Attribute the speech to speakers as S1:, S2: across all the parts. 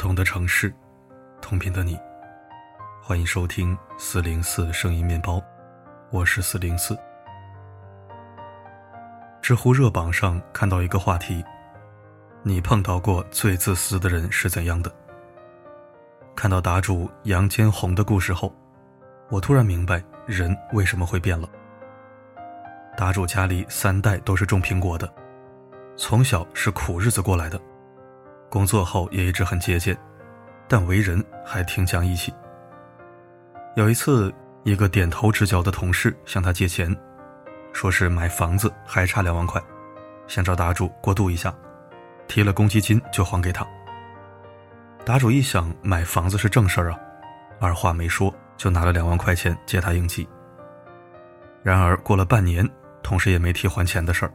S1: 不同的城市，同频的你，欢迎收听四零四声音面包，我是四零四。知乎热榜上看到一个话题：你碰到过最自私的人是怎样的？看到答主杨坚红的故事后，我突然明白人为什么会变了。答主家里三代都是种苹果的，从小是苦日子过来的。工作后也一直很节俭，但为人还挺讲义气。有一次，一个点头之交的同事向他借钱，说是买房子还差两万块，想找答主过渡一下，提了公积金就还给他。答主一想买房子是正事儿啊，二话没说就拿了两万块钱借他应急。然而过了半年，同事也没提还钱的事儿，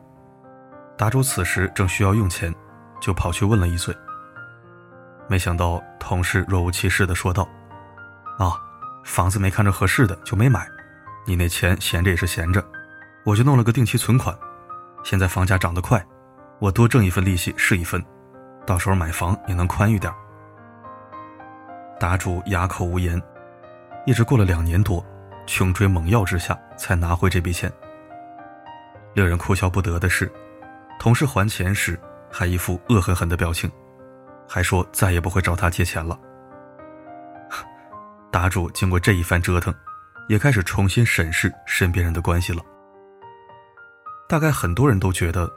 S1: 答主此时正需要用钱，就跑去问了一嘴。没想到同事若无其事地说道：“啊，房子没看着合适的就没买，你那钱闲着也是闲着，我就弄了个定期存款。现在房价涨得快，我多挣一份利息是一分，到时候买房也能宽裕点。”答主哑口无言，一直过了两年多，穷追猛要之下才拿回这笔钱。令人哭笑不得的是，同事还钱时还一副恶狠狠的表情。还说再也不会找他借钱了。答主经过这一番折腾，也开始重新审视身边人的关系了。大概很多人都觉得，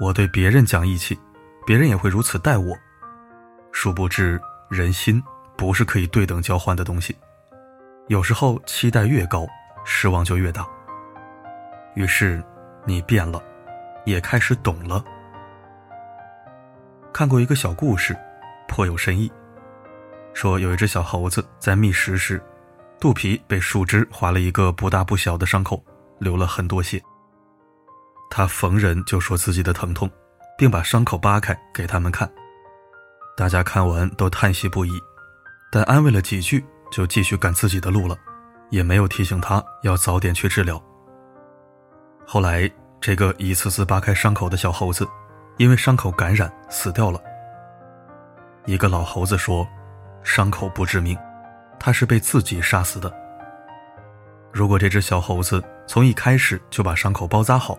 S1: 我对别人讲义气，别人也会如此待我。殊不知，人心不是可以对等交换的东西。有时候期待越高，失望就越大。于是，你变了，也开始懂了。看过一个小故事。颇有深意。说有一只小猴子在觅食时，肚皮被树枝划了一个不大不小的伤口，流了很多血。他逢人就说自己的疼痛，并把伤口扒开给他们看。大家看完都叹息不已，但安慰了几句就继续赶自己的路了，也没有提醒他要早点去治疗。后来，这个一次次扒开伤口的小猴子，因为伤口感染死掉了。一个老猴子说：“伤口不致命，他是被自己杀死的。如果这只小猴子从一开始就把伤口包扎好，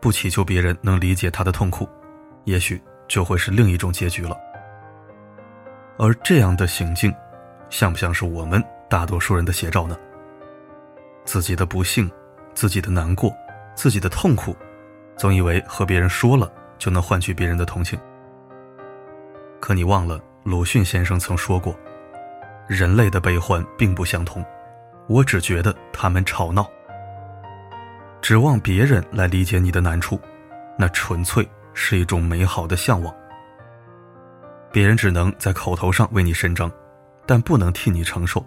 S1: 不祈求别人能理解他的痛苦，也许就会是另一种结局了。而这样的行径，像不像是我们大多数人的写照呢？自己的不幸，自己的难过，自己的痛苦，总以为和别人说了就能换取别人的同情。”可你忘了，鲁迅先生曾说过：“人类的悲欢并不相同，我只觉得他们吵闹。指望别人来理解你的难处，那纯粹是一种美好的向往。别人只能在口头上为你伸张，但不能替你承受。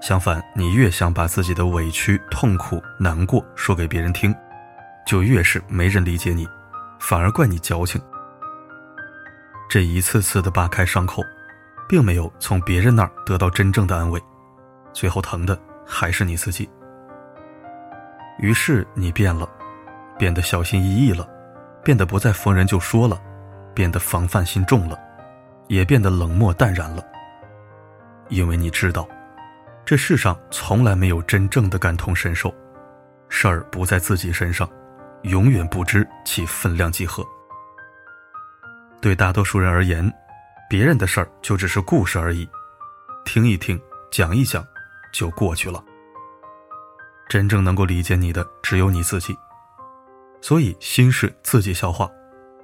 S1: 相反，你越想把自己的委屈、痛苦、难过说给别人听，就越是没人理解你，反而怪你矫情。”这一次次的扒开伤口，并没有从别人那儿得到真正的安慰，最后疼的还是你自己。于是你变了，变得小心翼翼了，变得不再逢人就说了，变得防范心重了，也变得冷漠淡然了。因为你知道，这世上从来没有真正的感同身受，事儿不在自己身上，永远不知其分量几何。对大多数人而言，别人的事儿就只是故事而已，听一听，讲一讲，就过去了。真正能够理解你的只有你自己，所以心事自己消化，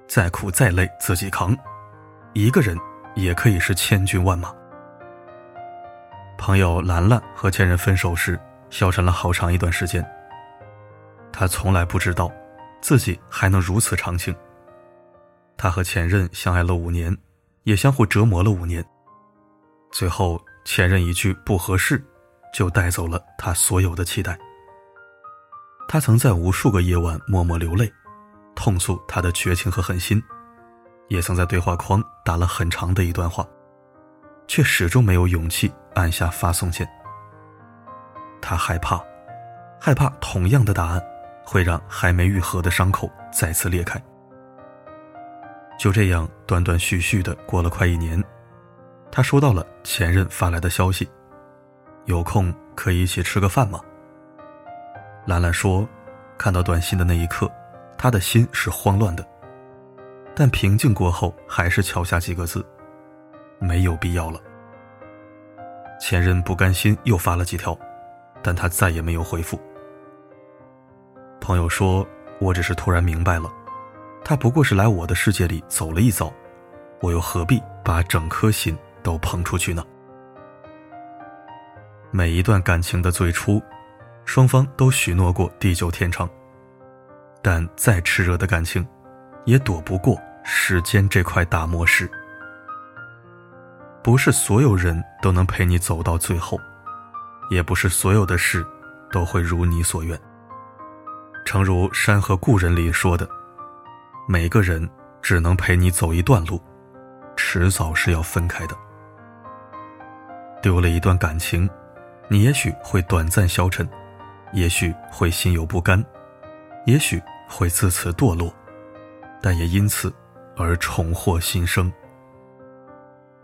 S1: 再苦再累自己扛。一个人也可以是千军万马。朋友兰兰和前任分手时，消沉了好长一段时间。她从来不知道，自己还能如此长情。他和前任相爱了五年，也相互折磨了五年。最后，前任一句不合适，就带走了他所有的期待。他曾在无数个夜晚默默流泪，痛诉他的绝情和狠心，也曾在对话框打了很长的一段话，却始终没有勇气按下发送键。他害怕，害怕同样的答案会让还没愈合的伤口再次裂开。就这样断断续续的过了快一年，他收到了前任发来的消息：“有空可以一起吃个饭吗？”兰兰说：“看到短信的那一刻，他的心是慌乱的，但平静过后，还是敲下几个字：没有必要了。”前任不甘心，又发了几条，但他再也没有回复。朋友说：“我只是突然明白了，他不过是来我的世界里走了一遭，我又何必把整颗心都捧出去呢？”每一段感情的最初，双方都许诺过地久天长，但再炽热的感情，也躲不过时间这块大磨石。不是所有人都能陪你走到最后，也不是所有的事都会如你所愿。诚如《山河故人》里说的：“每个人只能陪你走一段路，迟早是要分开的。”丢了一段感情，你也许会短暂消沉，也许会心有不甘，也许会自此堕落，但也因此而重获新生。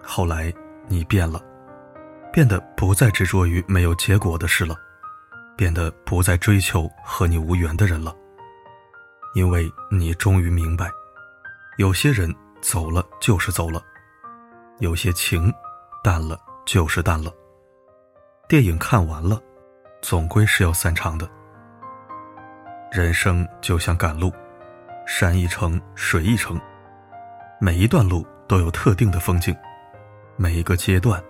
S1: 后来，你变了，变得不再执着于没有结果的事了，变得不再追求和你无缘的人了。因为你终于明白，有些人走了就是走了，有些情淡了就是淡了。电影看完了，总归是要散场的。人生就像赶路，山一程，水一程，每一段路都有特定的风景。每一个阶段，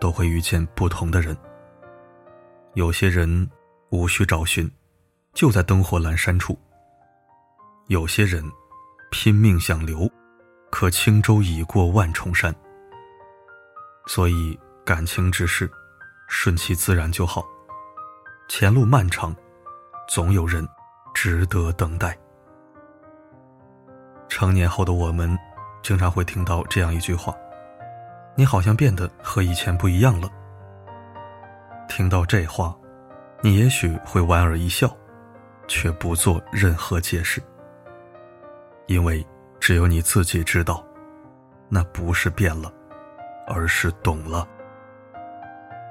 S1: 都会遇见不同的人。有些人无需找寻，就在灯火阑珊处；有些人拼命想留，可轻舟已过万重山。所以，感情之事，顺其自然就好。前路漫长，总有人值得等待。成年后的我们，经常会听到这样一句话。你好像变得和以前不一样了。听到这话，你也许会莞尔一笑，却不做任何解释，因为只有你自己知道，那不是变了，而是懂了。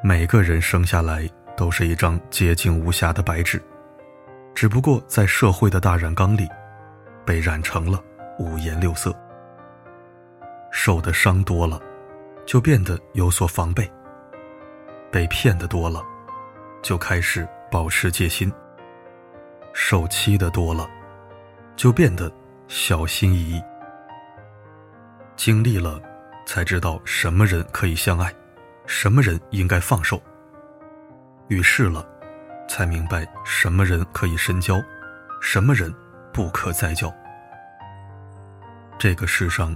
S1: 每个人生下来都是一张洁净无瑕的白纸，只不过在社会的大染缸里，被染成了五颜六色，受的伤多了。就变得有所防备。被骗的多了，就开始保持戒心；受欺的多了，就变得小心翼翼。经历了，才知道什么人可以相爱，什么人应该放手；遇事了，才明白什么人可以深交，什么人不可再交。这个世上，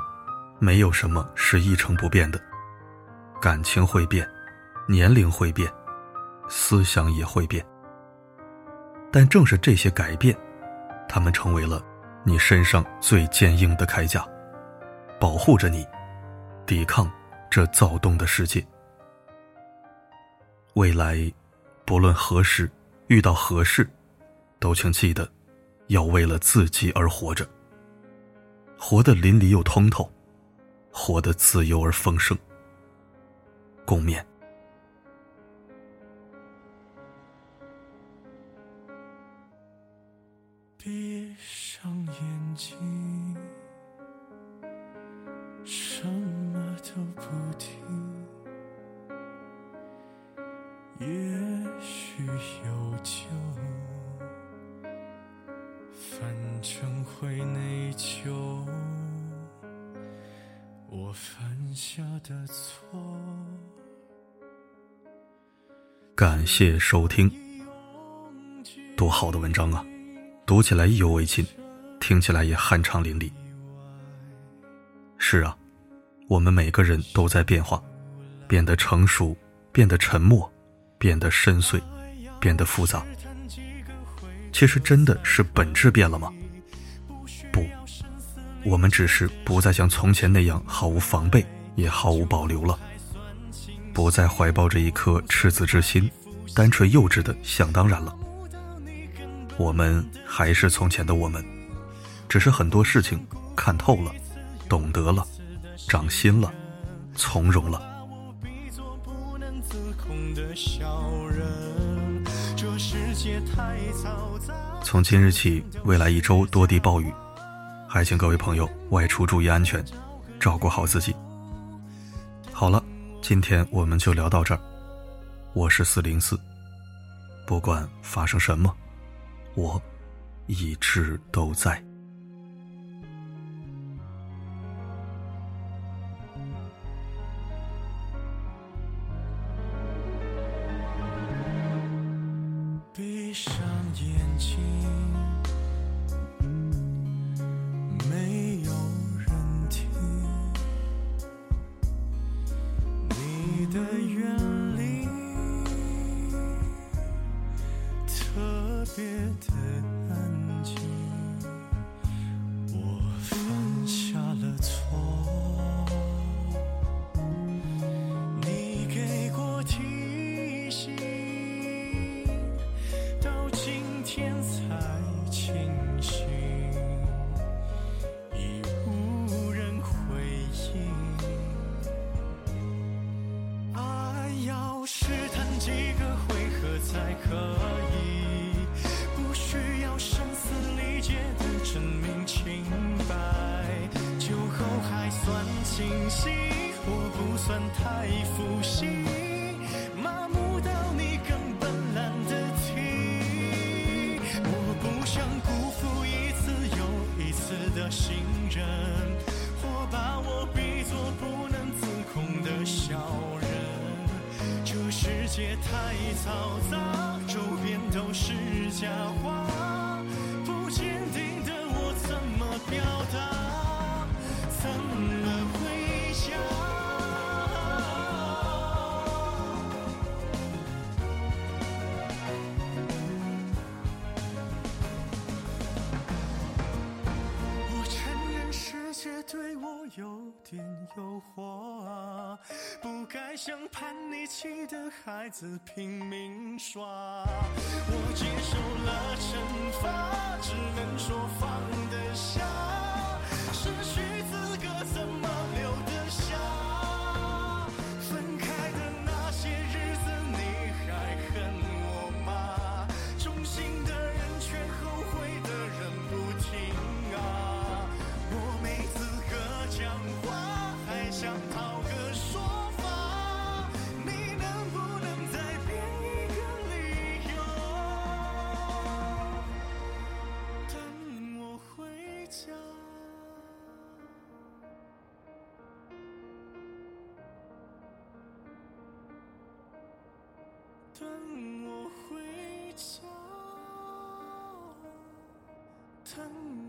S1: 没有什么是一成不变的。感情会变，年龄会变，思想也会变。但正是这些改变，他们成为了你身上最坚硬的铠甲，保护着你，抵抗这躁动的世界。未来，不论何时遇到何事，都请记得，要为了自己而活着，活得淋漓又通透，活得自由而丰盛。共勉。眼睛，什么都不听。也许有救，反正会内疚。我犯下的错。感谢收听，多好的文章啊！读起来意犹未尽，听起来也酣畅淋漓。是啊，我们每个人都在变化，变得成熟，变得沉默，变得深邃，变得复杂。其实真的是本质变了吗？不，我们只是不再像从前那样毫无防备，也毫无保留了。不再怀抱着一颗赤子之心，单纯幼稚的想当然了。我们还是从前的我们，只是很多事情看透了，懂得了，长心了，从容了，从今日起，未来一周多地暴雨，还请各位朋友外出注意安全，照顾好自己。好了，今天我们就聊到这儿。我是四零四，不管发生什么，我一直都在。
S2: 眼睛，界太嘈杂，周边都是假话，不坚定的我怎么表达？怎么回家？我有点诱惑啊，不该像叛逆期的孩子拼命耍。我接受了惩罚，只能说放得下。失去资格怎么等我回家，等